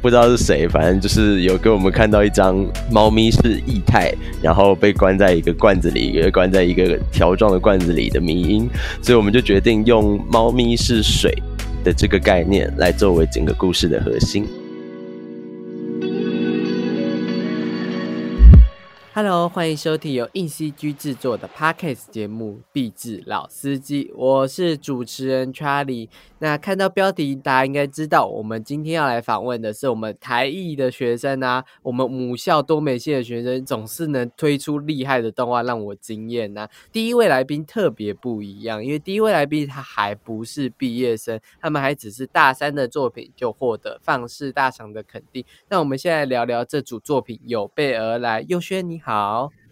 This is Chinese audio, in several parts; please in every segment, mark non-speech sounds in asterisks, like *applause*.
不知道是谁，反正就是有给我们看到一张猫咪是液态，然后被关在一个罐子里，也关在一个条状的罐子里的迷音，所以我们就决定用猫咪是水的这个概念来作为整个故事的核心。Hello，欢迎收听由硬 CG 制作的 Podcast 节目《壁纸老司机》，我是主持人 Charlie。那看到标题，大家应该知道，我们今天要来访问的是我们台艺的学生啊。我们母校多美系的学生总是能推出厉害的动画，让我惊艳呐。第一位来宾特别不一样，因为第一位来宾他还不是毕业生，他们还只是大三的作品就获得放肆大赏的肯定。那我们现在聊聊这组作品，有备而来。佑轩你好，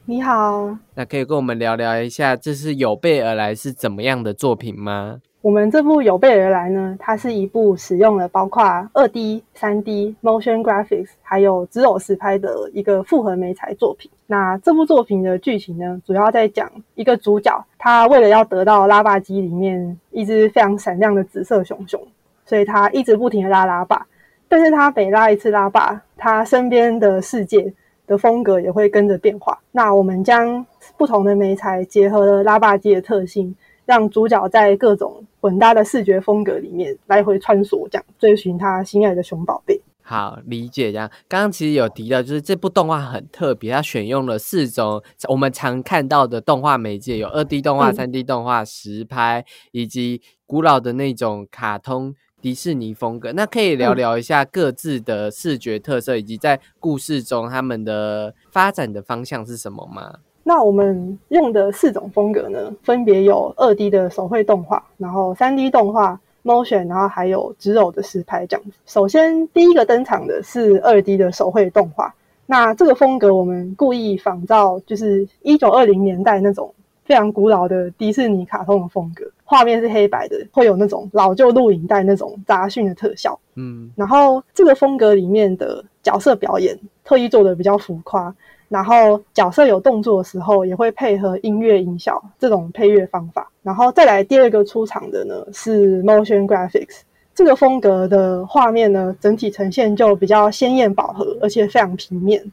你好，那可以跟我们聊聊一下，这是有备而来是怎么样的作品吗？我们这部有备而来呢，它是一部使用了包括二 D、三 D、Motion Graphics，还有只有实拍的一个复合媒材作品。那这部作品的剧情呢，主要在讲一个主角，他为了要得到拉霸机里面一只非常闪亮的紫色熊熊，所以他一直不停的拉拉霸。但是他每拉一次拉霸，他身边的世界的风格也会跟着变化。那我们将不同的媒材结合了拉霸机的特性。让主角在各种混搭的视觉风格里面来回穿梭，这样追寻他心爱的熊宝贝。好理解，这样刚刚其实有提到，就是这部动画很特别，它选用了四种我们常看到的动画媒介，有二 D 动画、三 D 动画、实拍，以及古老的那种卡通迪士尼风格。那可以聊聊一下各自的视觉特色，以及在故事中他们的发展的方向是什么吗？那我们用的四种风格呢，分别有二 D 的手绘动画，然后三 D 动画 motion，然后还有直偶的实拍这样子。首先第一个登场的是二 D 的手绘动画，那这个风格我们故意仿照就是一九二零年代那种非常古老的迪士尼卡通的风格，画面是黑白的，会有那种老旧录影带那种杂讯的特效。嗯，然后这个风格里面的角色表演特意做的比较浮夸。然后角色有动作的时候，也会配合音乐音效这种配乐方法。然后再来第二个出场的呢，是 Motion Graphics 这个风格的画面呢，整体呈现就比较鲜艳饱和，而且非常平面。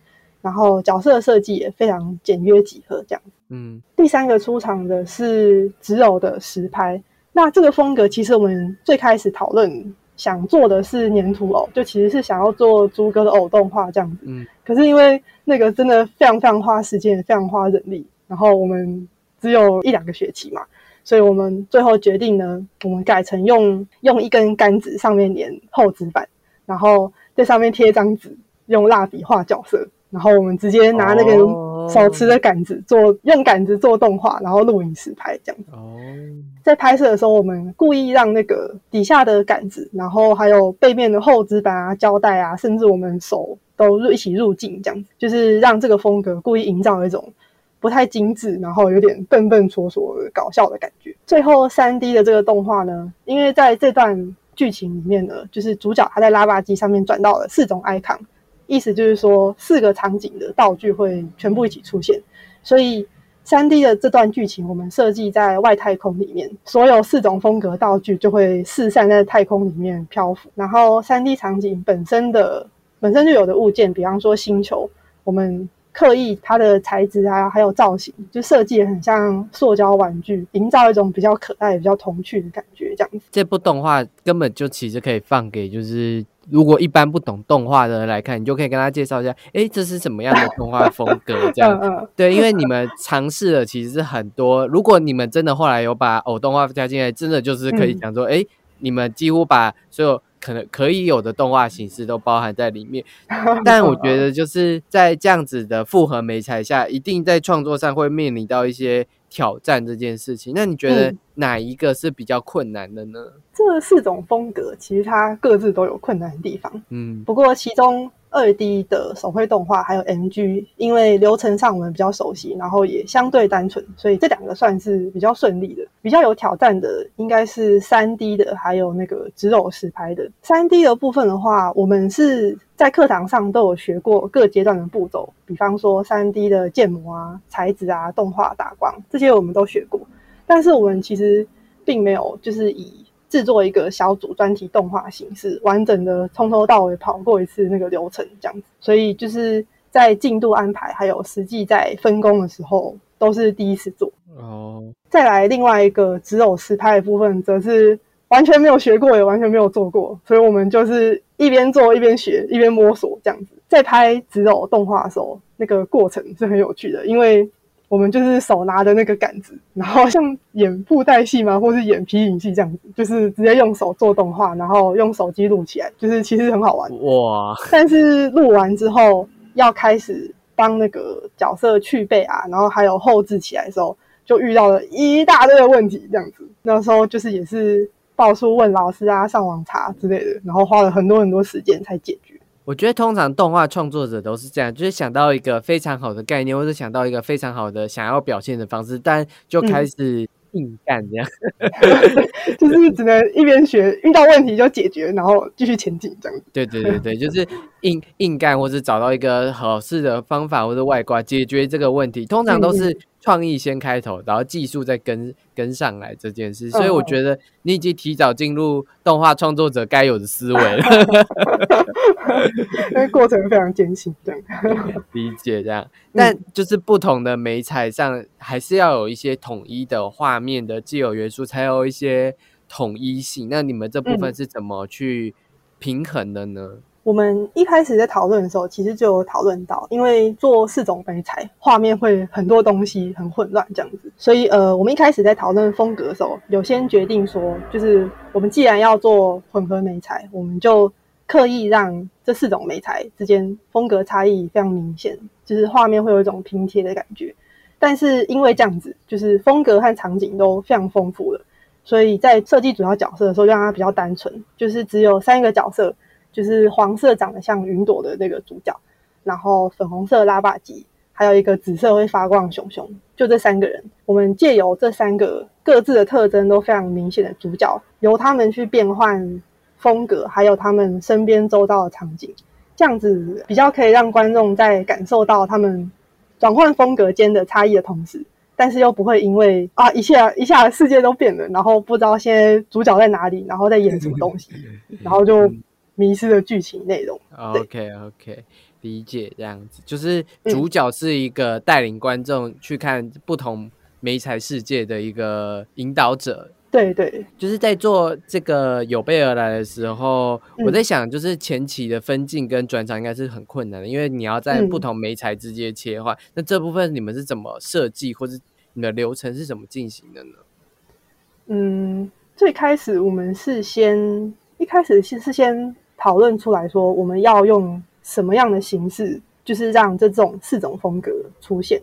然后角色设计也非常简约几何，这样。嗯。第三个出场的是直偶的实拍。那这个风格其实我们最开始讨论。想做的是粘土偶，就其实是想要做猪哥的偶动画这样子。嗯，可是因为那个真的非常非常花时间，非常花人力，然后我们只有一两个学期嘛，所以我们最后决定呢，我们改成用用一根杆子上面粘厚纸板，然后在上面贴一张纸，用蜡笔画角色，然后我们直接拿那个手持的杆子做，用杆子做动画，然后录影实拍这样子。哦。在拍摄的时候，我们故意让那个底下的杆子，然后还有背面的厚纸板啊、胶带啊，甚至我们手都一起入镜，这样子就是让这个风格故意营造一种不太精致，然后有点笨笨拙拙、搞笑的感觉。最后三 D 的这个动画呢，因为在这段剧情里面呢，就是主角他在拉巴机上面转到了四种 icon，意思就是说四个场景的道具会全部一起出现，所以。三 D 的这段剧情，我们设计在外太空里面，所有四种风格道具就会四散在太空里面漂浮。然后三 D 场景本身的本身就有的物件，比方说星球，我们刻意它的材质啊，还有造型，就设计很像塑胶玩具，营造一种比较可爱、比较童趣的感觉。这样子，这部动画根本就其实可以放给就是。如果一般不懂动画的人来看，你就可以跟他介绍一下，哎，这是什么样的动画风格？这样，对，因为你们尝试了，其实是很多。如果你们真的后来有把偶动画加进来，真的就是可以讲说，哎，你们几乎把所有可能可以有的动画形式都包含在里面。*laughs* 但我觉得就是在这样子的复合媒材下，一定在创作上会面临到一些。挑战这件事情，那你觉得哪一个是比较困难的呢？这四种风格其实它各自都有困难的地方，嗯，不过其中。二 D 的手绘动画还有 NG，因为流程上我们比较熟悉，然后也相对单纯，所以这两个算是比较顺利的。比较有挑战的应该是三 D 的，还有那个直偶实拍的。三 D 的部分的话，我们是在课堂上都有学过各阶段的步骤，比方说三 D 的建模啊、材质啊、动画打光这些我们都学过，但是我们其实并没有就是以制作一个小组专题动画形式，完整的从头到尾跑过一次那个流程，这样子。所以就是在进度安排还有实际在分工的时候，都是第一次做。哦，再来另外一个只有实拍的部分，则是完全没有学过，也完全没有做过，所以我们就是一边做一边学，一边摸索这样子。在拍只有动画的时候，那个过程是很有趣的，因为我们就是手拿着那个杆子，然后像演布袋戏嘛，*laughs* 或是演皮影戏这样子，就是直接用手做动画，然后用手机录起来，就是其实很好玩哇。但是录完之后要开始帮那个角色去背啊，然后还有后置起来的时候。就遇到了一大堆的问题，这样子。那时候就是也是到处问老师啊，上网查之类的，然后花了很多很多时间才解决。我觉得通常动画创作者都是这样，就是想到一个非常好的概念，或者想到一个非常好的想要表现的方式，但就开始。硬干这样，*laughs* 就是只能一边学，遇到问题就解决，然后继续前进这样子。对对对对，就是硬硬干，或者找到一个合适的方法或者外挂解决这个问题。通常都是创意先开头，然后技术再跟跟上来这件事。所以我觉得你已经提早进入动画创作者该有的思维了。因为过程非常艰辛，这样理解这样。但就是不同的美彩上，还是要有一些统一的画面的既有元素，才有一些统一性。那你们这部分是怎么去平衡的呢？我们一开始在讨论的时候，其实就有讨论到，因为做四种美彩，画面会很多东西很混乱这样子，所以呃，我们一开始在讨论风格的时候，有先决定说，就是我们既然要做混合美彩，我们就。刻意让这四种美材之间风格差异非常明显，就是画面会有一种拼贴的感觉。但是因为这样子，就是风格和场景都非常丰富了，所以在设计主要角色的时候，让它比较单纯，就是只有三个角色，就是黄色长得像云朵的那个主角，然后粉红色拉巴机，还有一个紫色会发光的熊熊，就这三个人。我们借由这三个各自的特征都非常明显的主角，由他们去变换。风格还有他们身边周遭的场景，这样子比较可以让观众在感受到他们转换风格间的差异的同时，但是又不会因为啊一下一下世界都变了，然后不知道现在主角在哪里，然后在演什么东西，然后就迷失的剧情内容。OK OK，理解这样子，就是主角是一个带领观众去看不同美彩世界的一个引导者。对对，就是在做这个有备而来的时候，我在想，就是前期的分镜跟转场应该是很困难的，因为你要在不同媒材之间切换。那这部分你们是怎么设计，或者你的流程是怎么进行的呢？嗯，最开始我们是先一开始是是先讨论出来说，我们要用什么样的形式，就是让这种四种风格出现，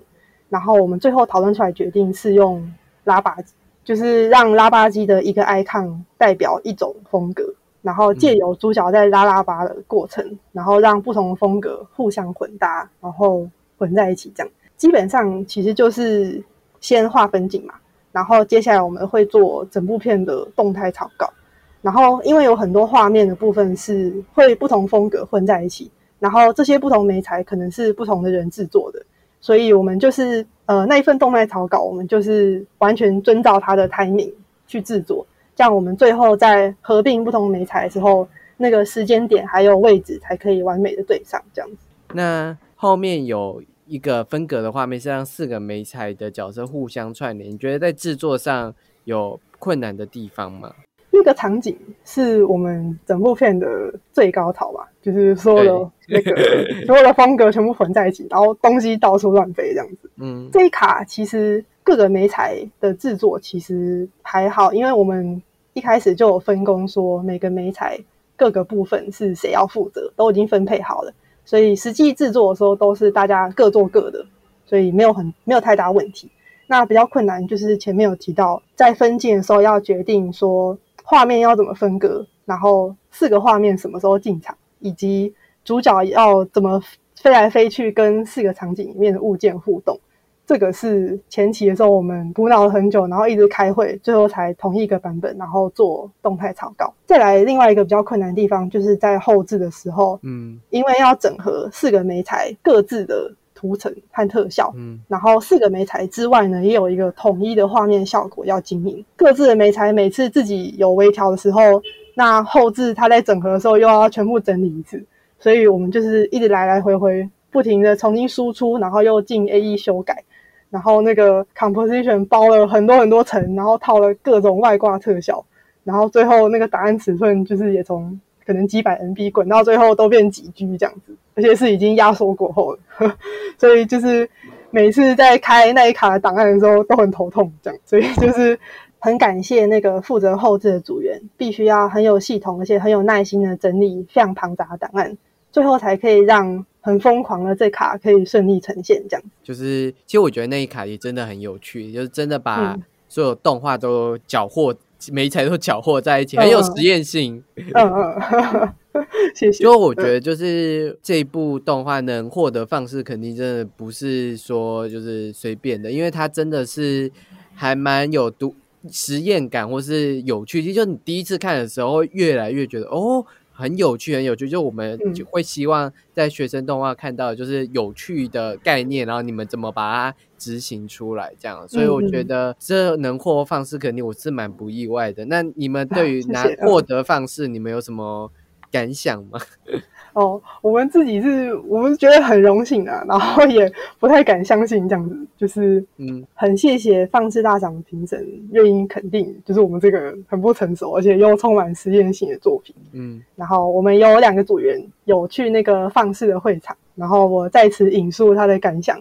然后我们最后讨论出来决定是用拉把。就是让拉巴机的一个 icon 代表一种风格，然后借由主角在拉拉巴的过程，然后让不同的风格互相混搭，然后混在一起。这样基本上其实就是先画分景嘛，然后接下来我们会做整部片的动态草稿。然后因为有很多画面的部分是会不同风格混在一起，然后这些不同媒材可能是不同的人制作的，所以我们就是。呃，那一份动漫草稿，我们就是完全遵照它的 timing 去制作，这样我们最后在合并不同媒材的时候，那个时间点还有位置才可以完美的对上，这样子。那后面有一个分隔的画面，是让四个媒材的角色互相串联，你觉得在制作上有困难的地方吗？那个场景是我们整部片的最高潮吧，就是所有的那个 *laughs* 所有的风格全部混在一起，然后东西到处乱飞这样子。嗯，这一卡其实各个媒材的制作其实还好，因为我们一开始就有分工，说每个媒材各个部分是谁要负责，都已经分配好了，所以实际制作的时候都是大家各做各的，所以没有很没有太大问题。那比较困难就是前面有提到，在分镜的时候要决定说。画面要怎么分割？然后四个画面什么时候进场？以及主角要怎么飞来飞去，跟四个场景里面的物件互动？这个是前期的时候我们苦恼了很久，然后一直开会，最后才同意一个版本，然后做动态草稿。再来另外一个比较困难的地方，就是在后置的时候，嗯，因为要整合四个媒材各自的。图层和特效。嗯然后四个媒材之外呢，也有一个统一的画面效果要经营。各自的媒材每次自己有微调的时候，那后置它在整合的时候又要全部整理一次，所以我们就是一直来来回回不停的重新输出，然后又进 AE 修改，然后那个 composition 包了很多很多层，然后套了各种外挂特效，然后最后那个档案尺寸就是也从可能几百 MB 滚到最后都变几 G 这样子，而且是已经压缩过后了，所以就是每次在开那一卡的档案的时候都很头痛，这样，所以就是很感谢那个负责后置的组员，必须要很有系统而且很有耐心的整理非常庞杂的档案，最后才可以让很疯狂的这卡可以顺利呈现这样。就是其实我觉得那一卡也真的很有趣，就是真的把嗯所有动画都搅和，每一台都搅和在一起，很有实验性。嗯嗯，*laughs* 谢谢。就我觉得，就是这一部动画能获得放视，肯定真的不是说就是随便的，因为它真的是还蛮有独实验感，或是有趣。其实就你第一次看的时候，会越来越觉得哦。很有趣，很有趣，就我们嗯就会希望在学生动画看到就是有趣的概念，然后你们怎么把它执行出来，这样。所以我觉嗯得这能获放式，肯定我是蛮不意外的。那你们对于拿获得放式，你们有什么感想吗？*laughs* 哦，我们自己是我们觉得很荣幸啊，*laughs* 然后也不太敢相信这样子，就是嗯很谢谢放置大奖的评审愿意肯定，就是我们这个很不成熟而且又充满实验性的作品。嗯然后我们有两个组员有去那个放肆的会场，然后我在此引述他的感想，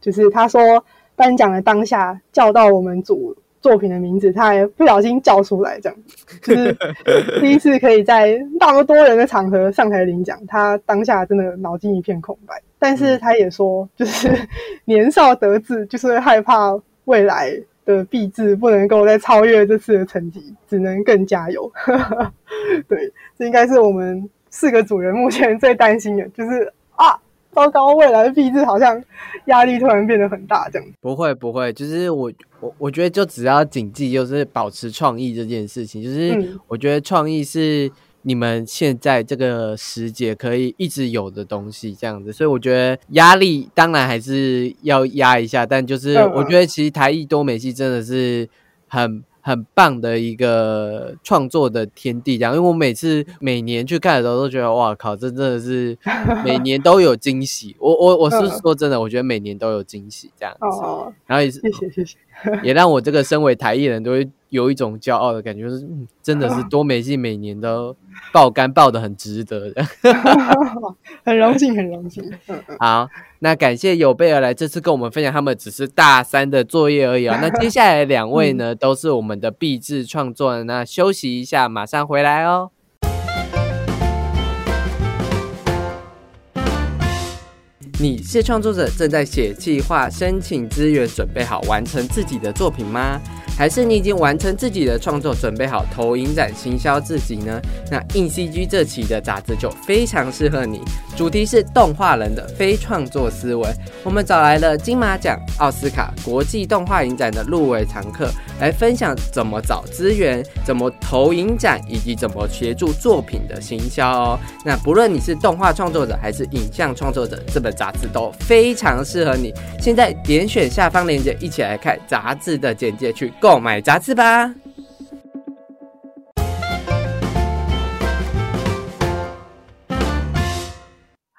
就是他说颁奖的当下叫到我们组作品的名字，他还不小心叫出来，这样就是 *laughs* 第一次可以在那么多人的场合上台领奖，他当下真的脑筋一片空白。但是他也说，就是年少得志，就是会害怕未来的毕制不能够再超越这次的成绩，只能更加油。*laughs* 对，这应该是我们四个主人目前最担心的，就是啊，糟糕，未来的毕制好像压力突然变得很大，这样。不会不会，就是我我我觉得就只要谨记，就是保持创意这件事情。就是嗯我觉得创意是你们现在这个时节可以一直有的东西，这样子。所以我觉得压力当然还是要压一下，但就是我觉得其实台艺多美系真的是很。很棒的一个创作的天地，这样，因为我每次每年去看的时候，都觉得哇靠，这真的是 *laughs* 每年都有惊喜。我我我是嗯说真的，我觉得每年都有惊喜这样子。哦，然后也是谢谢谢谢。*laughs* 也让我这个身为台艺人都会有一种骄傲的感觉，就是嗯，真的是多美系每年都爆肝爆的很值得的。*laughs* 很荣幸，很荣幸。*laughs* 好，那感谢有备而来，这次跟我们分享他们只是大三的作业而已啊、那接下来两位呢，都是我们的毕制创作人，那休息一下，马上回来哦。你是创作者，正在写计划、申请资源，准备好完成自己的作品吗？还是你已经完成自己的创作，准备好投影展行销自己呢？那硬 CG 这期的杂志就非常适合你，主题是动画人的非创作思维。我们找来了金马奖、奥斯卡、国际动画影展的入围常客，来分享怎么找资源、怎么投影展，以及怎么协助作品的行销哦。那不论你是动画创作者还是影像创作者，这本杂志都非常适合你。现在点选下方链接，一起来看杂志的简介，去购买杂志吧。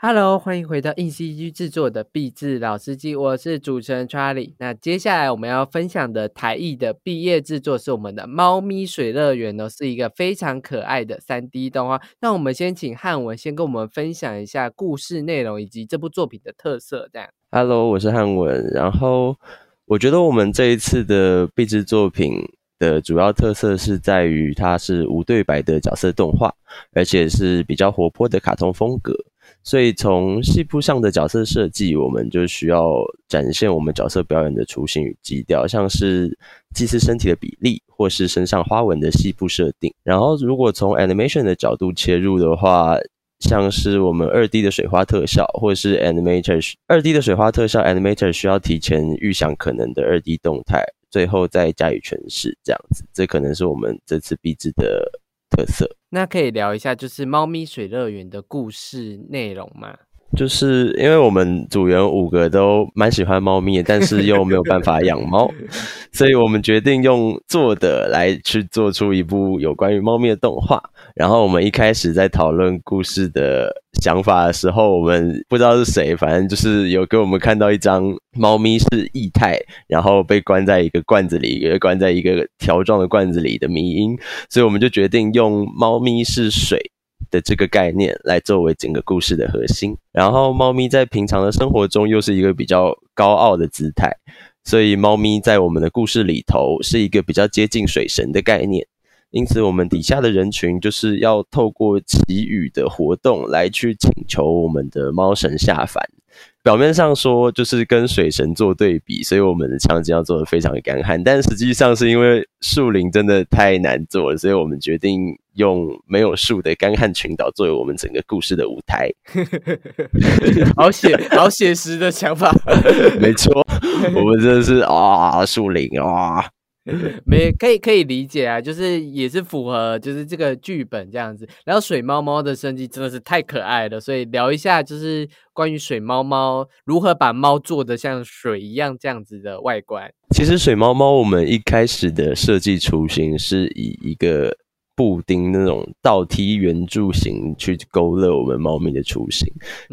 Hello，欢迎回到硬 CG 制作的毕制老司机，我是主持人 Charlie。那接下来我们要分享的台艺的毕业制作是我们的《猫咪水乐园》呢，是一个非常可爱的三 D 动画。那我们先请汉文先跟我们分享一下故事内容以及这部作品的特色，这样。Hello，我是汉文。然后我觉得我们这一次的壁纸作品的主要特色是在于它是无对白的角色动画，而且是比较活泼的卡通风格。所以从戏部上的角色设计，我们就需要展现我们角色表演的雏形与基调，像是祭祀身体的比例，或是身上花纹的细部设定。然后如果从 animation 的角度切入的话，像是我们二 D 的水花特效，或者是 animator 二 D 的水花特效，animator 需要提前预想可能的二 D 动态，最后再加以诠释，这样子，这可能是我们这次壁纸的特色。那可以聊一下就是《猫咪水乐园》的故事内容吗？就是因为我们组员五个都蛮喜欢猫咪的，但是又没有办法养猫，*laughs* 所以我们决定用做的来去做出一部有关于猫咪的动画。然后我们一开始在讨论故事的想法的时候，我们不知道是谁，反正就是有给我们看到一张猫咪是液态，然后被关在一个罐子里，被关在一个条状的罐子里的迷音，所以我们就决定用猫咪是水。的这个概念来作为整个故事的核心，然后猫咪在平常的生活中又是一个比较高傲的姿态，所以猫咪在我们的故事里头是一个比较接近水神的概念，因此我们底下的人群就是要透过祈雨的活动来去请求我们的猫神下凡。表面上说就是跟水神做对比，所以我们的场景要做的非常的干旱，但实际上是因为树林真的太难做了，所以我们决定用没有树的干旱群岛作为我们整个故事的舞台。*laughs* 好写好写实的想法，*laughs* 没错，我们真的是啊，树林啊。*laughs* 没可以可以理解啊，就是也是符合就是这个剧本这样子。然后水猫猫的设计真的是太可爱了，所以聊一下就是关于水猫猫如何把猫做的像水一样这样子的外观。其实水猫猫我们一开始的设计雏形是以一个。布丁那种倒梯圆柱形去勾勒我们猫咪的雏形，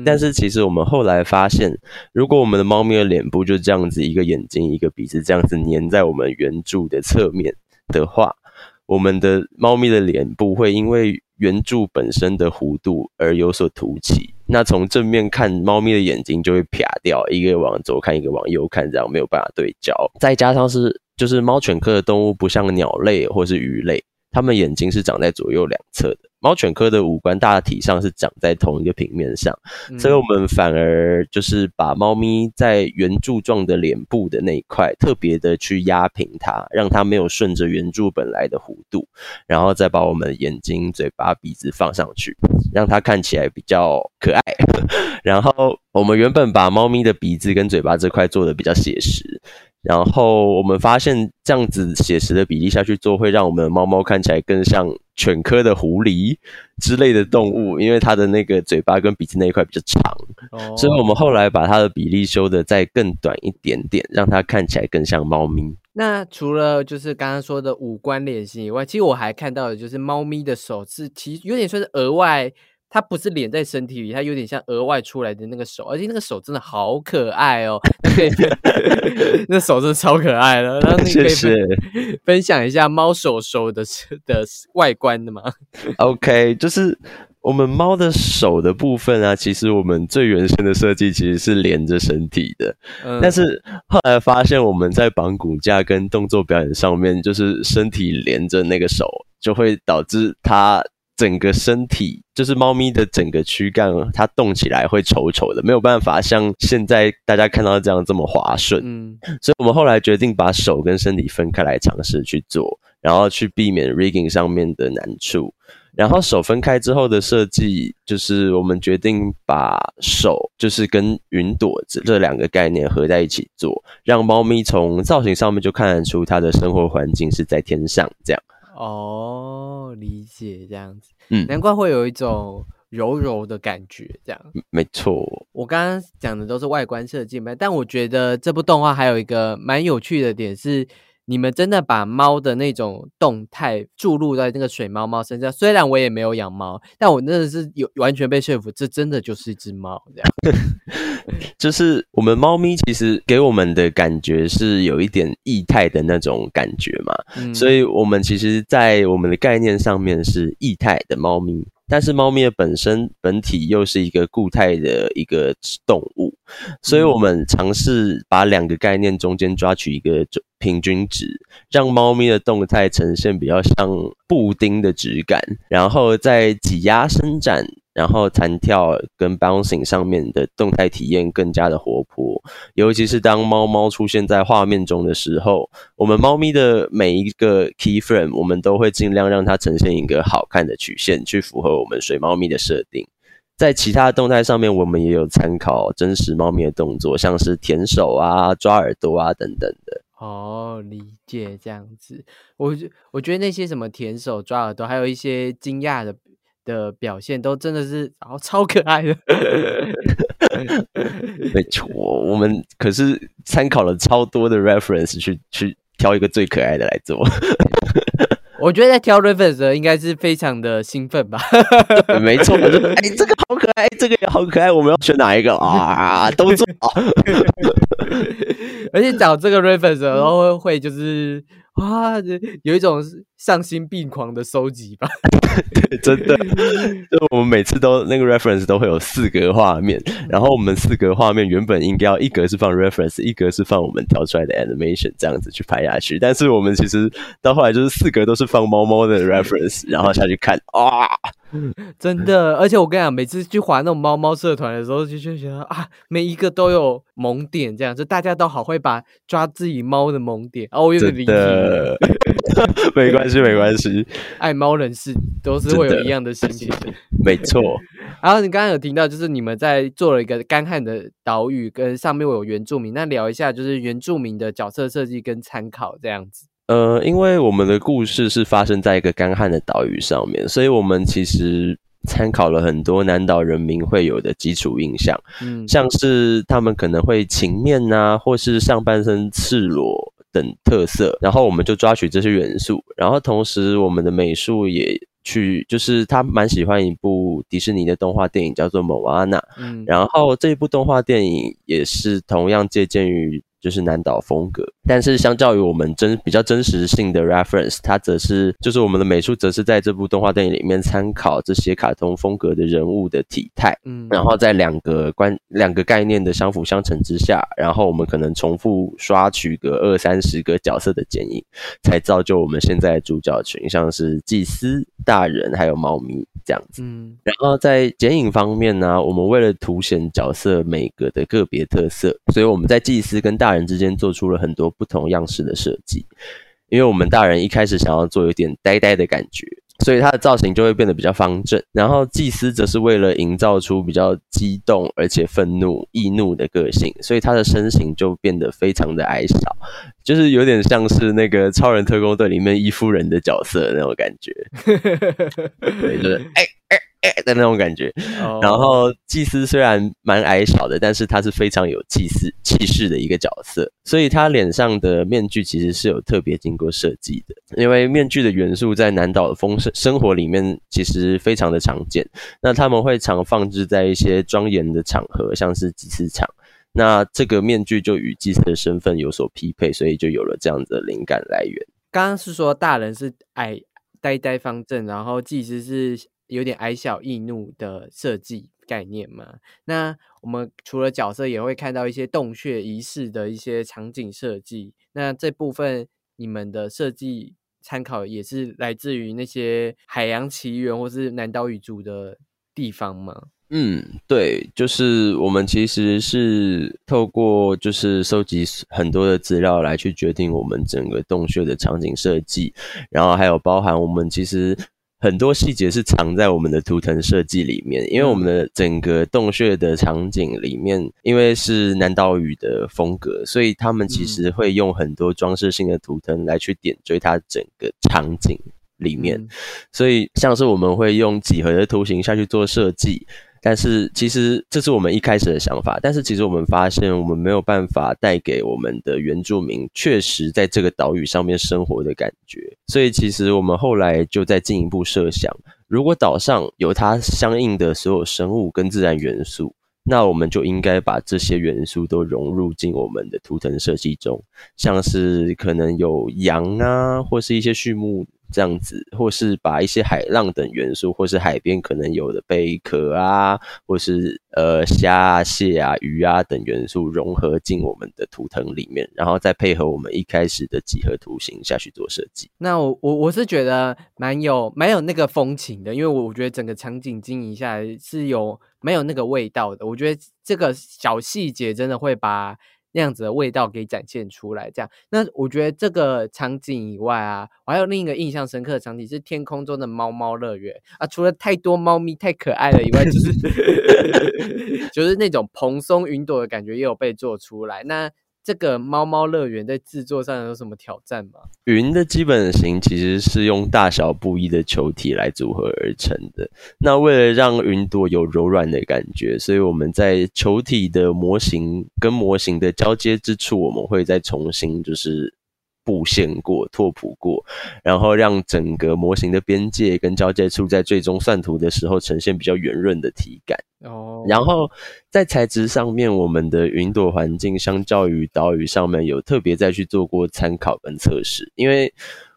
但是其实我们后来发现，如果我们的猫咪的脸部就这样子，一个眼睛一个鼻子这样子粘在我们圆柱的侧面的话，我们的猫咪的脸部会因为圆柱本身的弧度而有所凸起。那从正面看，猫咪的眼睛就会撇掉，一个往左看，一个往右看，这样没有办法对焦。再加上是就是猫犬科的动物不像鸟类或是鱼类。它们眼睛是长在左右两侧的，猫犬科的五官大体上是长在同一个平面上，所以我们反而就是把猫咪在圆柱状的脸部的那一块特别的去压平它，让它没有顺着圆柱本来的弧度，然后再把我们眼睛、嘴巴、鼻子放上去，让它看起来比较可爱。*laughs* 然后我们原本把猫咪的鼻子跟嘴巴这块做的比较写实。然后我们发现，这样子写实的比例下去做，会让我们的猫猫看起来更像犬科的狐狸之类的动物，因为它的那个嘴巴跟鼻子那一块比较长，所以我们后来把它的比例修的再更短一点点，让它看起来更像猫咪。那除了就是刚刚说的五官脸型以外，其实我还看到的就是猫咪的手是，其实有点算是额外。它不是连在身体里，它有点像额外出来的那个手，而且那个手真的好可爱哦！那 *laughs* 手真的超可爱的，然后你可以分享一下猫手手的的外观的吗？OK，就是我们猫的手的部分啊，其实我们最原先的设计其实是连着身体的，但是后来发现我们在绑骨架跟动作表演上面，就是身体连着那个手，就会导致它。整个身体就是猫咪的整个躯干，它动起来会丑丑的，没有办法像现在大家看到这样这么滑顺。嗯，所以我们后来决定把手跟身体分开来尝试去做，然后去避免 rigging 上面的难处。然后手分开之后的设计，就是我们决定把手就是跟云朵这这两个概念合在一起做，让猫咪从造型上面就看得出它的生活环境是在天上这样。哦，理解这样子，嗯，难怪会有一种柔柔的感觉，这样，没错。我刚刚讲的都是外观设计嘛，但我觉得这部动画还有一个蛮有趣的点是。你们真的把猫的那种动态注入在那个水猫猫身上？虽然我也没有养猫，但我真的是有完全被说服，这真的就是一只猫。这样，*laughs* 就是我们猫咪其实给我们的感觉是有一点异态的那种感觉嘛，所以我们其实，在我们的概念上面是异态的猫咪。但是猫咪的本身本体又是一个固态的一个动物，*laughs* 所以我们尝试把两个概念中间抓取一个平均值，让猫咪的动态呈现比较像布丁的质感，然后在挤压伸展。然后弹跳跟 bouncing 上面的动态体验更加的活泼，尤其是当猫猫出现在画面中的时候，我们猫咪的每一个 key frame，我们都会尽量让它呈现一个好看的曲线，去符合我们水猫咪的设定。在其他动态上面，我们也有参考真实猫咪的动作，像是舔手啊、抓耳朵啊等等的。哦，理解这样子。我我觉得那些什么舔手、抓耳朵，还有一些惊讶的。的表现都真的是，然后超可爱的。*laughs* 没错，我们可是参考了超多的 reference 去去挑一个最可爱的来做。我觉得在挑 reference 的应该是非常的兴奋吧。没错，就 *laughs* 哎，这个好可爱，这个也好可爱，我们要选哪一个啊？都做。*laughs* 而且找这个 reference *laughs* 然后会就是哇，有一种丧心病狂的收集吧。*laughs* 对真的，*laughs* 就我们每次都那个 reference 都会有四格画面，然后我们四格画面原本应该要一格是放 reference，一格是放我们调出来的 animation，这样子去拍下去。但是我们其实到后来就是四格都是放猫猫的 reference，然后下去看啊。*laughs* 真的，而且我跟你讲，每次去滑那种猫猫社团的时候，就就觉得啊，每一个都有萌点，这样就大家都好会把抓自己猫的萌点。哦，我有点理解，*laughs* 没关系，没关系，爱猫人士都是会有一样的心情。没错。然后你刚刚有听到，就是你们在做了一个干旱的岛屿，跟上面有原住民，那聊一下就是原住民的角色设计跟参考这样子。呃，因为我们的故事是发生在一个干旱的岛屿上面，所以我们其实参考了很多南岛人民会有的基础印象，嗯，像是他们可能会情面呐，或是上半身赤裸等特色，然后我们就抓取这些元素，然后同时我们的美术也去，就是他蛮喜欢一部迪士尼的动画电影叫做《某阿娜》，嗯，然后这一部动画电影也是同样借鉴于。就是南岛风格，但是相较于我们真比较真实性的 reference，它则是就是我们的美术则是在这部动画电影里面参考这些卡通风格的人物的体态，嗯，然后在两个关两个概念的相辅相成之下，然后我们可能重复刷取个二三十个角色的剪影，才造就我们现在主角群，像是祭司、大人还有猫咪这样子。嗯，然后在剪影方面呢，我们为了凸显角色每个的个别特色，所以我们在祭司跟大人之间做出了很多不同样式的设计，因为我们大人一开始想要做有点呆呆的感觉，所以他的造型就会变得比较方正。然后祭司则是为了营造出比较激动而且愤怒、易怒的个性，所以他的身形就变得非常的矮小，就是有点像是那个超人特工队里面伊夫人的角色那种感觉。*laughs* 对，就是哎哎。的那种感觉，然后祭司虽然蛮矮小的，但是他是非常有祭司气势的一个角色，所以他脸上的面具其实是有特别经过设计的，因为面具的元素在南岛的风生生活里面其实非常的常见，那他们会常放置在一些庄严的场合，像是祭祀场，那这个面具就与祭司的身份有所匹配，所以就有了这样子的灵感来源。刚刚是说大人是矮呆呆方正，然后祭司是。有点矮小易怒的设计概念嘛？那我们除了角色，也会看到一些洞穴仪式的一些场景设计。那这部分你们的设计参考也是来自于那些海洋奇缘或是南岛语族的地方吗？嗯，对，就是我们其实是透过就是收集很多的资料来去决定我们整个洞穴的场景设计，然后还有包含我们其实。很多细节是藏在我们的图腾设计里面，因为我们的整个洞穴的场景里面，因为是南岛语的风格，所以他们其实会用很多装饰性的图腾来去点缀它整个场景里面。所以像是我们会用几何的图形下去做设计。但是其实这是我们一开始的想法，但是其实我们发现我们没有办法带给我们的原住民确实在这个岛屿上面生活的感觉，所以其实我们后来就在进一步设想，如果岛上有它相应的所有生物跟自然元素，那我们就应该把这些元素都融入进我们的图腾设计中，像是可能有羊啊，或是一些畜牧。这样子，或是把一些海浪等元素，或是海边可能有的贝壳啊，或是呃虾、蟹啊、鱼啊等元素融合进我们的图腾里面，然后再配合我们一开始的几何图形下去做设计。那我我我是觉得蛮有蛮有那个风情的，因为我我觉得整个场景经营下来是有蛮有那个味道的。我觉得这个小细节真的会把。那样子的味道给展现出来，这样。那我觉得这个场景以外啊，我还有另一个印象深刻的场景是天空中的猫猫乐园啊。除了太多猫咪太可爱了以外，就是 *laughs* 就是那种蓬松云朵的感觉也有被做出来。那这个猫猫乐园在制作上有什么挑战吗？云的基本型其实是用大小不一的球体来组合而成的。那为了让云朵有柔软的感觉，所以我们在球体的模型跟模型的交接之处，我们会再重新就是布线过、拓扑过，然后让整个模型的边界跟交界处在最终算图的时候呈现比较圆润的体感。哦，然后在材质上面，我们的云朵环境相较于岛屿上面有特别再去做过参考跟测试，因为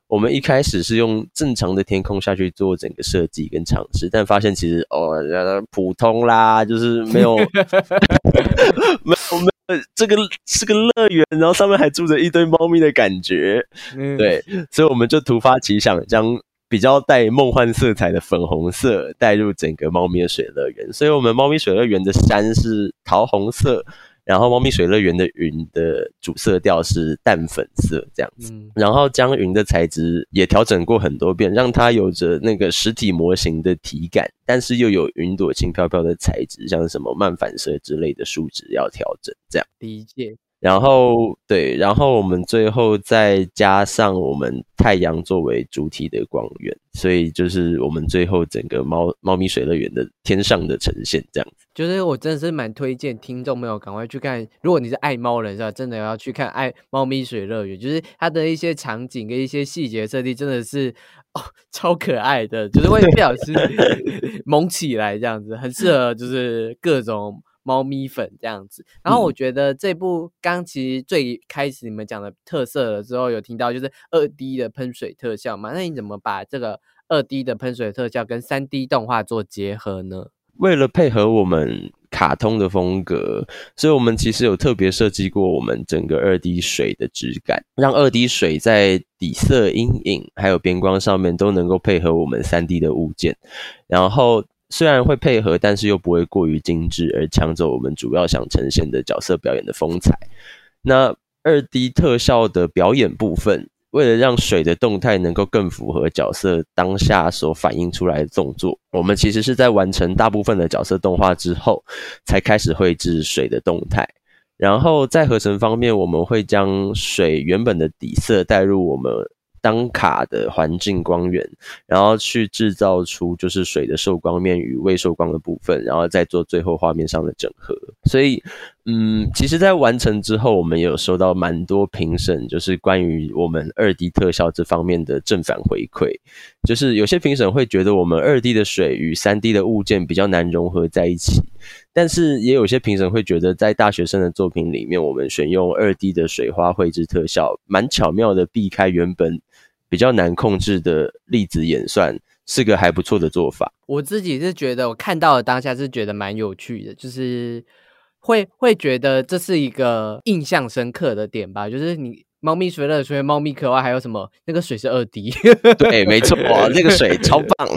我们一开始是用正常的天空下去做整个设计跟尝试，但发现其实哦，呃普通啦，就是没有 *laughs* 没有没有这个是个乐园，然后上面还住着一堆猫咪的感觉，嗯，对，所以我们就突发奇想，将比较带梦幻色彩的粉红色带入整个猫咪的水乐园。所以，我们猫咪水乐园的山是桃红色，然后猫咪水乐园的云的主色调是淡粉色这样子。嗯，然后将云的材质也调整过很多遍，让它有着那个实体模型的体感，但是又有云朵轻飘飘的材质，像什么慢反射之类的数值要调整这样。理解。然后对，然后我们最后再加上我们太阳作为主体的光源，所以就是我们最后整个猫猫咪水乐园的天上的呈现这样子。就是我真的是蛮推荐听众朋友赶快去看，如果你是爱猫人是吧？真的要去看爱猫咪水乐园，就是它的一些场景跟一些细节设计真的是哦超可爱的，就是会不小心萌起来这样子，很适合就是各种。猫咪粉这样子，然后我觉得这部刚其实最开始你们讲的特色了之后，有听到就是二 D 的喷水特效嘛？那你怎么把这个二 D 的喷水特效跟三 D 动画做结合呢？为了配合我们卡通的风格，所以我们其实有特别设计过我们整个二 D 水的质感，让二 D 水在底色、阴影还有边光上面都能够配合我们三 D 的物件，然后。虽然会配合，但是又不会过于精致，而抢走我们主要想呈现的角色表演的风采。那二 D 特效的表演部分，为了让水的动态能够更符合角色当下所反映出来的动作，我们其实是在完成大部分的角色动画之后，才开始绘制水的动态。然后在合成方面，我们会将水原本的底色带入我们。当卡的环境光源，然后去制造出就是水的受光面与未受光的部分，然后再做最后画面上的整合。所以，嗯，其实，在完成之后，我们也有收到蛮多评审，就是关于我们二 D 特效这方面的正反回馈。就是有些评审会觉得我们二 D 的水与三 D 的物件比较难融合在一起，但是也有些评审会觉得，在大学生的作品里面，我们选用二 D 的水花绘制特效，蛮巧妙的避开原本。比较难控制的粒子演算是个还不错的做法。我自己是觉得，我看到的当下是觉得蛮有趣的，就是会会觉得这是一个印象深刻的点吧。就是你猫咪除了除了、猫咪可爱，还有什么那个水是二 D，*laughs* 对，没错，*laughs* 那个水超棒。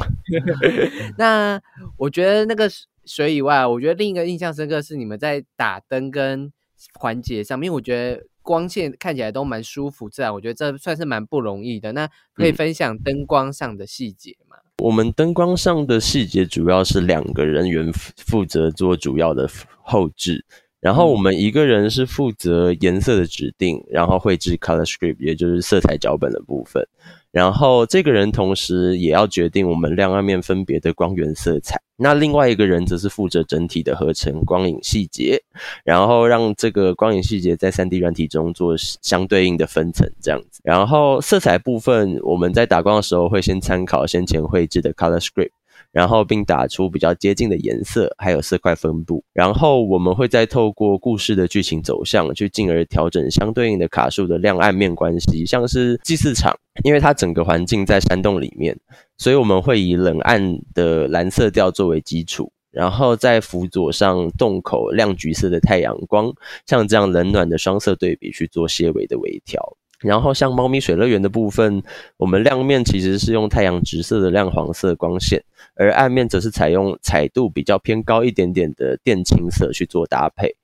*laughs* 那我觉得那个水以外，我觉得另一个印象深刻是你们在打灯跟环节上面，我觉得。光线看起来都蛮舒服，自然我觉得这算是蛮不容易的。那可以分享灯光上的细节吗？我们灯光上的细节主要是两个人员负责做主要的后置，然后我们一个人是负责颜色的指定，然后绘制 color script，也就是色彩脚本的部分。然后这个人同时也要决定我们亮暗面分别的光源色彩。那另外一个人则是负责整体的合成光影细节，然后让这个光影细节在三 D 软体中做相对应的分层，这样子。然后色彩部分，我们在打光的时候会先参考先前绘制的 color script。然后并打出比较接近的颜色，还有色块分布。然后我们会再透过故事的剧情走向，去进而调整相对应的卡数的亮暗面关系。像是祭祀场，因为它整个环境在山洞里面，所以我们会以冷暗的蓝色调作为基础，然后在辅佐上洞口亮橘色的太阳光，像这样冷暖的双色对比去做些微的微调。然后像猫咪水乐园的部分，我们亮面其实是用太阳直射的亮黄色光线，而暗面则是采用彩度比较偏高一点点的靛青色去做搭配。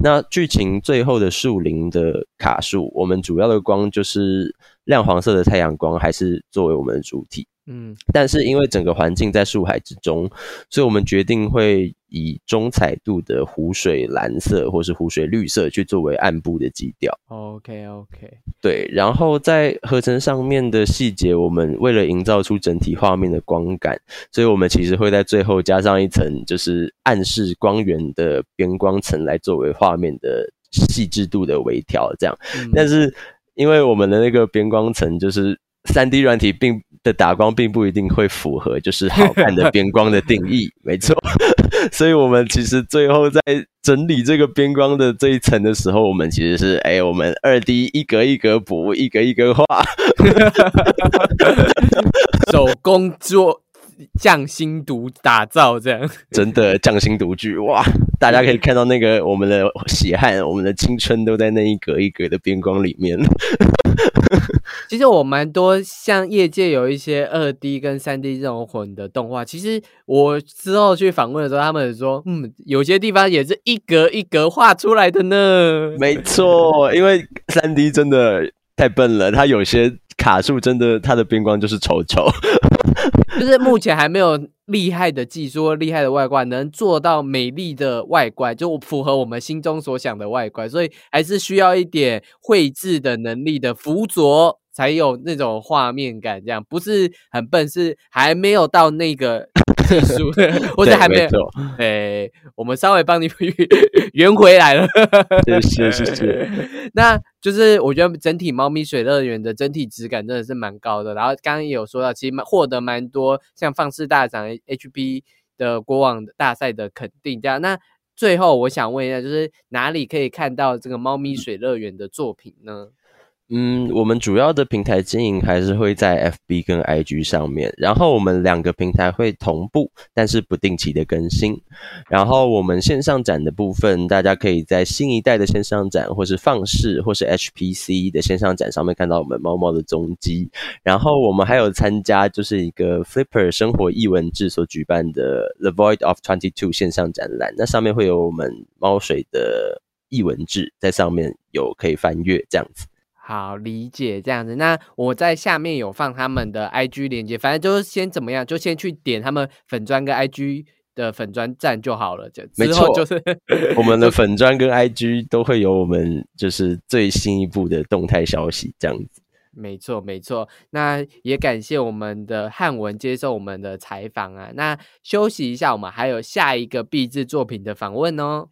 那剧情最后的树林的卡数，我们主要的光就是亮黄色的太阳光，还是作为我们的主体。嗯，但是因为整个环境在树海之中，所以我们决定会以中彩度的湖水蓝色或是湖水绿色去作为暗部的基调。OK OK，对，然后在合成上面的细节，我们为了营造出整体画面的光感，所以我们其实会在最后加上一层，就是暗示光源的边光层来作为画面的细致度的微调，这样。嗯但是因为我们的那个边光层就是三 D 软体并的打光并不一定会符合就是好看的边光的定义，没错。所以我们其实最后在整理这个边光的这一层的时候，我们其实是哎，我们二 D 一格一格补，一格一格画。手工做匠心独打造这样。*laughs* 真的匠心独具哇！大家可以看到那个我们的血汗、我们的青春都在那一格一格的边光里面。*laughs* 其实我蛮多像业界有一些二 D 跟三 D 这种混的动画，其实我之后去访问的时候，他们说，嗯，有些地方也是一格一格画出来的呢。没错，因为三 D 真的太笨了，它有些卡数真的它的边框就是丑丑。就是目前还没有厉害的技术厉害的外挂能做到美丽的外观，就符合我们心中所想的外观，所以还是需要一点绘制的能力的辅佐，才有那种画面感。这样不是很笨，是还没有到那个技术 *laughs* *laughs* 或者还没有没。错，哎，我们稍微帮你 *laughs* 圆回来了。谢谢谢谢。那就是我觉得整体猫咪水乐园的整体质感真的是蛮高的。然后刚刚也有说到，其实蛮获得蛮多像放肆大赏 HB 的国网大赛的肯定。这样，那最后我想问一下，就是哪里可以看到这个猫咪水乐园的作品呢？嗯，我们主要的平台经营还是会在 FB 跟 IG 上面，然后我们两个平台会同步，但是不定期的更新。然后我们线上展的部分，大家可以在新一代的线上展，或是放视，或是 HPC 的线上展上面看到我们猫猫的踪迹。然后我们还有参加就是一个 Flipper 生活艺文志所举办的 The Void of Twenty Two 线上展览，那上面会有我们猫水的艺文志在上面有可以翻阅这样子。好，理解这样子。那我在下面有放他们的 IG 链接，反正就是先怎么样，就先去点他们粉砖跟 IG 的粉砖站就好了。就没错就是我们的 *laughs* 粉砖跟 IG 都会有我们就是最新一步的动态消息，这样子。没错，没错。那也感谢我们的汉文接受我们的采访啊。那休息一下，我们还有下一个毕制作品的访问哦。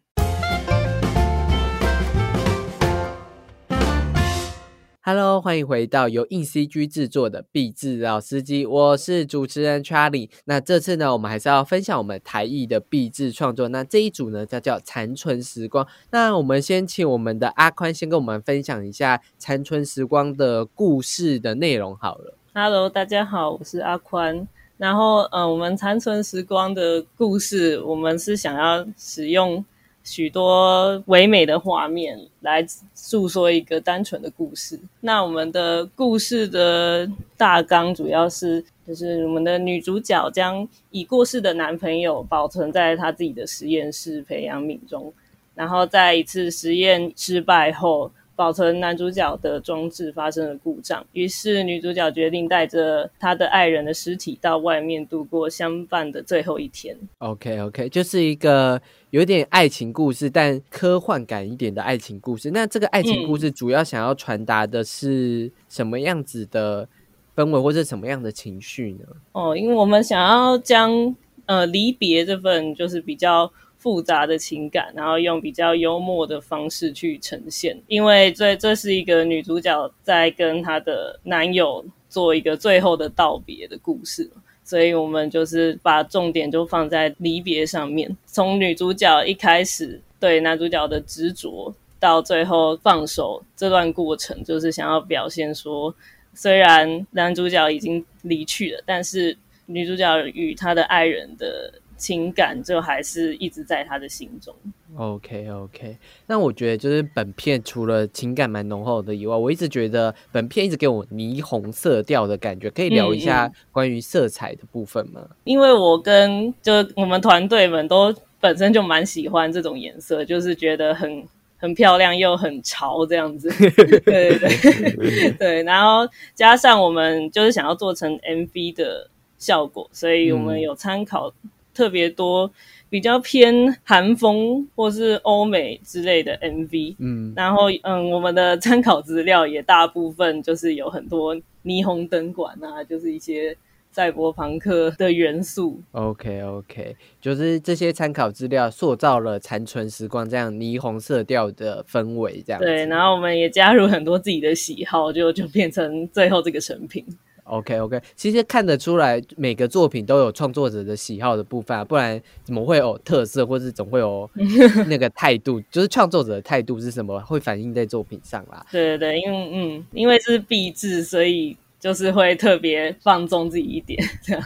Hello，欢迎回到由硬 CG 制作的壁纸老司机，我是主持人 Charlie。那这次呢，我们还是要分享我们台艺的壁纸创作。那这一组呢，叫叫残存时光。那我们先请我们的阿宽先跟我们分享一下残存时光的故事的内容好了。Hello，大家好，我是阿宽。然后，呃，我们残存时光的故事，我们是想要使用许多唯美的画面来诉说一个单纯的故事。那我们的故事的大纲主要是，就是我们的女主角将已过世的男朋友保存在她自己的实验室培养皿中，然后在一次实验失败后，保存男主角的装置发生了故障，于是女主角决定带着她的爱人的尸体到外面度过相伴的最后一天。OK OK，就是一个有点爱情故事，但科幻感一点的爱情故事。那这个爱情故事主要想要传达的是什么样子的氛围，或者什么样的情绪呢？哦，因为我们想要将呃离别这份就是比较复杂的情感，然后用比较幽默的方式去呈现。因为这这是一个女主角在跟她的男友做一个最后的道别的故事。所以我们就是把重点就放在离别上面，从女主角一开始对男主角的执着，到最后放手这段过程，就是想要表现说，虽然男主角已经离去了，但是女主角与她的爱人的情感就还是一直在他的心中。OK OK，那我觉得就是本片除了情感蛮浓厚的以外，我一直觉得本片一直给我霓虹色调的感觉，可以聊一下嗯关于色彩的部分吗？因为我跟就我们团队们都本身就蛮喜欢这种颜色，就是觉得很很漂亮又很潮这样子。*laughs* 对对对 *laughs* 对，然后加上我们就是想要做成 MV 的效果，所以我们嗯有参考特别多比较偏韩风或是欧美之类的 MV。嗯，然后，嗯，我们的参考资料也大部分就是有很多霓虹灯管啊，就是一些赛博朋克的元素。OK OK，就是这些参考资料塑造了残存时光这样霓虹色调的氛围，这样对，然后我们也加入很多自己的喜好，就就变成最后这个成品。OK OK，其实看得出来每个作品都有创作者的喜好的部分啊，不然怎么会有特色，或是总会有 *laughs* 那个态度，就是创作者的态度是什么，会反映在作品上啦。对对对，因为嗯，因为是壁纸，所以就是会特别放纵自己一点，*laughs* 这样。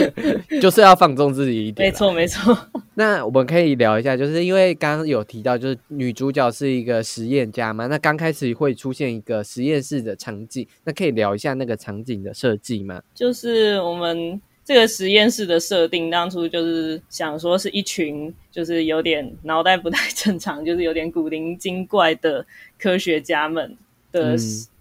*laughs* 就是要放纵自己一点。没。错没错。*laughs* 那我们可以聊一下，就是因为刚刚有提到，就是女主角是一个实验家嘛，那刚开始会出现一个实验室的场景，那可以聊一下那个场景的设计吗？就是我们这个实验室的设定，当初就是想说是一群就是有点脑袋不太正常，就是有点古灵精怪的科学家们的嗯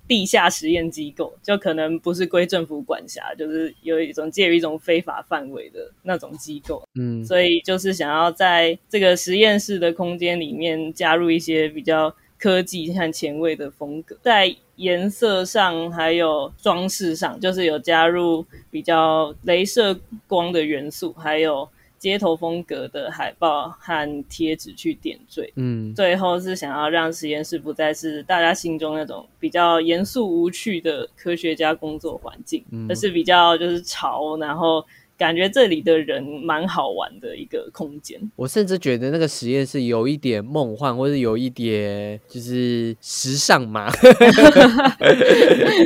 地下实验机构，就可能不是归政府管辖，就是有一种介于一种非法范围的那种机构。嗯所以就是想要在这个实验室的空间里面加入一些比较科技和前卫的风格，在颜色上还有装饰上，就是有加入比较镭射光的元素，还有街头风格的海报和贴纸去点缀。嗯最后是想要让实验室不再是大家心中那种比较严肃无趣的科学家工作环境，嗯而是比较就是潮，然后感觉这里的人蛮好玩的一个空间。我甚至觉得那个实验室有一点梦幻，或者有一点就是时尚嘛。*laughs*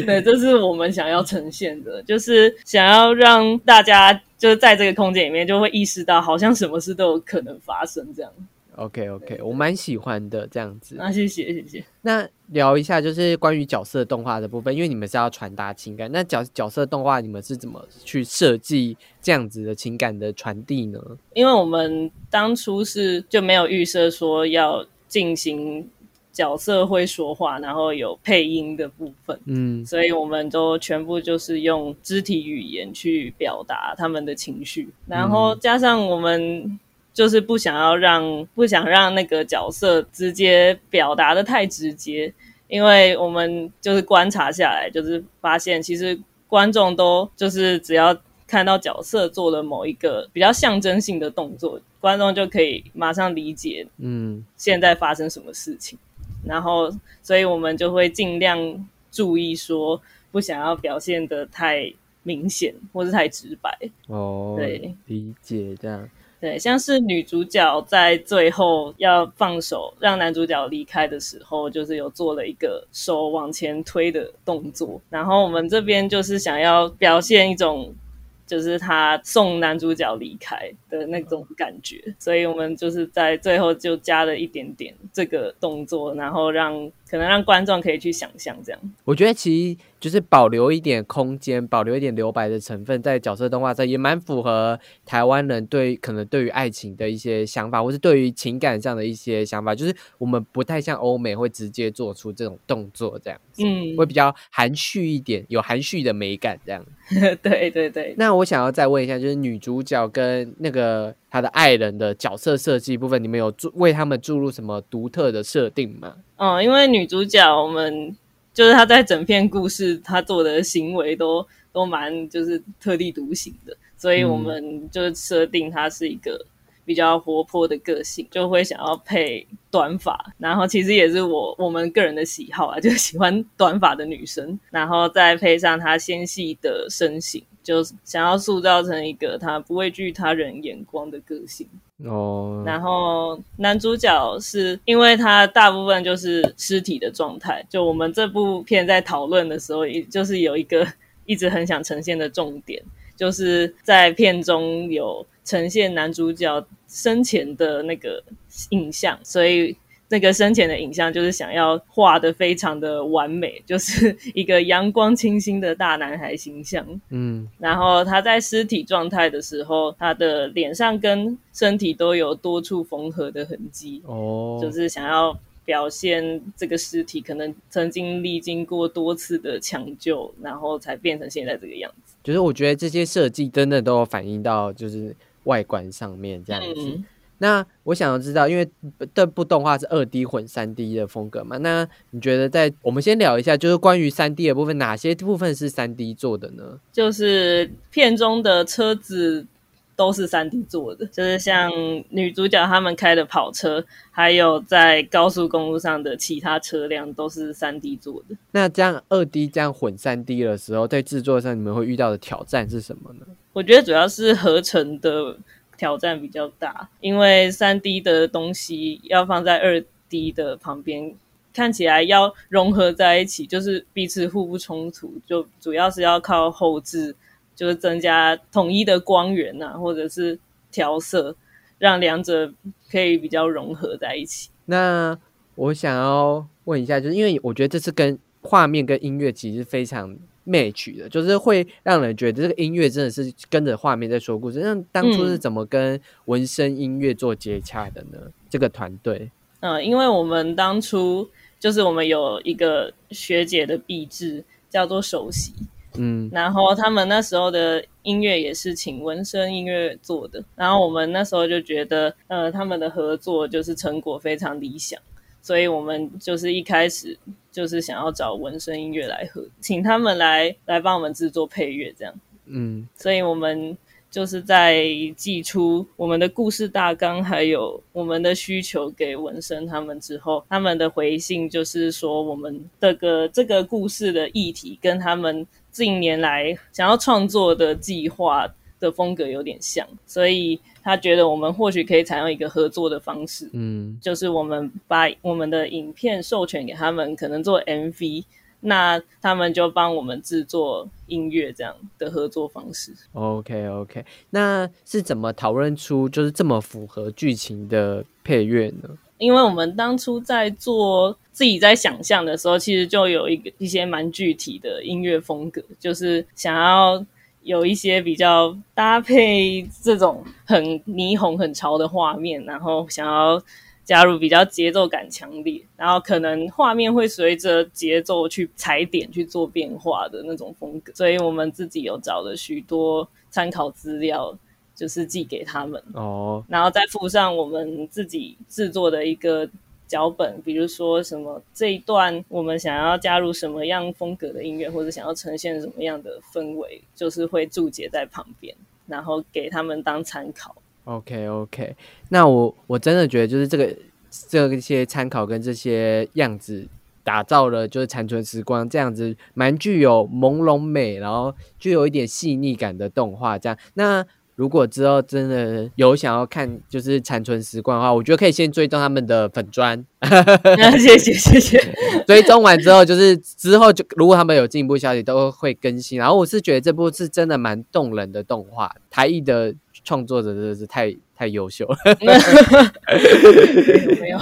对，这是我们想要呈现的，就是想要让大家就是在这个空间里面就会意识到，好像什么事都有可能发生这样。OK OK，我蛮喜欢的这样子。那谢谢谢谢。那聊一下就是关于角色动画的部分，因为你们是要传达情感，那角角色动画你们是怎么去设计这样子的情感的传递呢？因为我们当初是就没有预设说要进行角色会说话，然后有配音的部分，嗯。所以我们都全部就是用肢体语言去表达他们的情绪，然后加上我们。就是不想要让不想让那个角色直接表达的太直接，因为我们就是观察下来，就是发现其实观众都就是只要看到角色做了某一个比较象征性的动作，观众就可以马上理解嗯。现在发生什么事情，然后所以我们就会尽量注意说，不想要表现的太明显或是太直白。哦，对，理解这样。对，像是女主角在最后要放手让男主角离开的时候，就是有做了一个手往前推的动作。然后我们这边就是想要表现一种，就是他送男主角离开的那种感觉，所以我们就是在最后就加了一点点这个动作，然后让可能让观众可以去想象这样。我觉得其实就是保留一点空间，保留一点留白的成分在角色动画上，也蛮符合台湾人对可能对于爱情的一些想法，或是对于情感上的一些想法。就是我们不太像欧美会直接做出这种动作，这样子，嗯会比较含蓄一点，有含蓄的美感这样。对对对，那我想要再问一下，就是女主角跟那个她的爱人的角色设计部分，你们有注为他们注入什么独特的设定吗？嗯，因为女主角我们就是她在整片故事她做的行为都都蛮就是特立独行的，所以我们就设定她是一个比较活泼的个性，就会想要配短发，然后其实也是我我们个人的喜好啊，*laughs* 就喜欢短发的女生，然后再配上她纤细的身形。就想要塑造成一个他不畏惧他人眼光的个性，哦，然后男主角是因为他大部分就是尸体的状态，就我们这部片在讨论的时候，也就是有一个 *laughs* 一直很想呈现的重点，就是在片中有呈现男主角生前的那个印象，所以。那个生前的影像就是想要画的非常的完美，就是 *laughs* 一个阳光清新的大男孩形象。嗯然后他在尸体状态的时候，他的脸上跟身体都有多处缝合的痕迹，哦，就是想要表现这个尸体可能曾经历经过多次的抢救，然后才变成现在这个样子。就是我觉得这些设计真的都有反映到就是外观上面这样子。嗯那我想要知道，因为这部动画是二 D 混三 D 的风格嘛，那你觉得在我们先聊一下，就是关于三 D 的部分，哪些部分是三 D 做的呢？就是片中的车子都是三 D 做的，就是像女主角他们开的跑车，还有在高速公路上的其他车辆都是三 D 做的。那这样二 D 这样混三 D 的时候，在制作上你们会遇到的挑战是什么呢？我觉得主要是合成的挑战比较大，因为三 D 的东西要放在二 D 的旁边，看起来要融合在一起，就是彼此互不冲突，就主要是要靠后置，就是增加统一的光源啊，或者是调色，让两者可以比较融合在一起。那我想要问一下，就是因为我觉得这是跟画面跟音乐其实非常 match 的，就是会让人觉得这个音乐真的是跟着画面在说故事。那当初是怎么跟纹身音乐做接洽的呢？这个团队，嗯，因为我们当初就是我们有一个学姐的壁纸叫做首席，嗯，然后他们那时候的音乐也是请纹身音乐做的，然后我们那时候就觉得，呃，他们的合作就是成果非常理想，所以我们就是一开始就是想要找纹身音乐来合，请他们来来帮我们制作配乐这样，嗯，所以我们就是在寄出我们的故事大纲，还有我们的需求给纹身他们之后，他们的回信就是说，我们这个这个故事的议题跟他们近年来想要创作的计划的风格有点像，所以他觉得我们或许可以采用一个合作的方式，嗯，就是我们把我们的影片授权给他们，可能做 MV。那他们就帮我们制作音乐这样的合作方式。OK OK，那是怎么讨论出就是这么符合剧情的配乐呢？因为我们当初在做自己在想象的时候，其实就有一个一些蛮具体的音乐风格，就是想要有一些比较搭配这种很霓虹、很潮的画面，然后想要加入比较节奏感强烈，然后可能画面会随着节奏去踩点去做变化的那种风格。所以我们自己有找了许多参考资料，就是寄给他们。哦，然后再附上我们自己制作的一个脚本，比如说什么这一段我们想要加入什么样风格的音乐，或者想要呈现什么样的氛围，就是会注解在旁边，然后给他们当参考。OK OK，那我我真的觉得就是这个这些参考跟这些样子打造了就是残存时光这样子蛮具有朦胧美，然后具有一点细腻感的动画。这样，那如果之后真的有想要看就是残存时光的话，我觉得可以先追踪他们的粉砖，谢 *laughs* 谢谢谢。*laughs* 追踪完之后，就是之后就如果他们有进一步消息都会更新。然后我是觉得这部是真的蛮动人的动画，台艺的创作者真的是太太优秀了，*laughs* 有没有？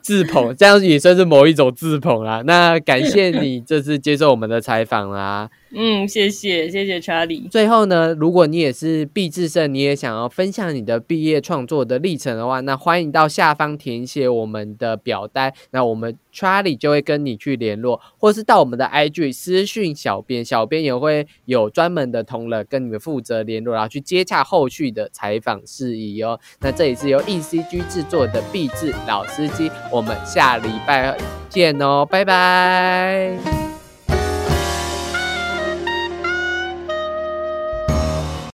自捧这样也算是某一种自捧啦。那感谢你这次接受我们的采访啦。嗯，谢谢谢谢查理。最后呢，如果你也是毕志胜，你也想要分享你的毕业创作的历程的话，那欢迎到下方填写我们的表单，那我们查理就会跟你去联络，或是到我们的 IG 私讯小编，小编也会有专门的同仁跟你们负责联络，然后去接洽后续的采访事宜哦。那这里是由 ECG 制作的毕志老司机，我们下礼拜见哦，拜拜。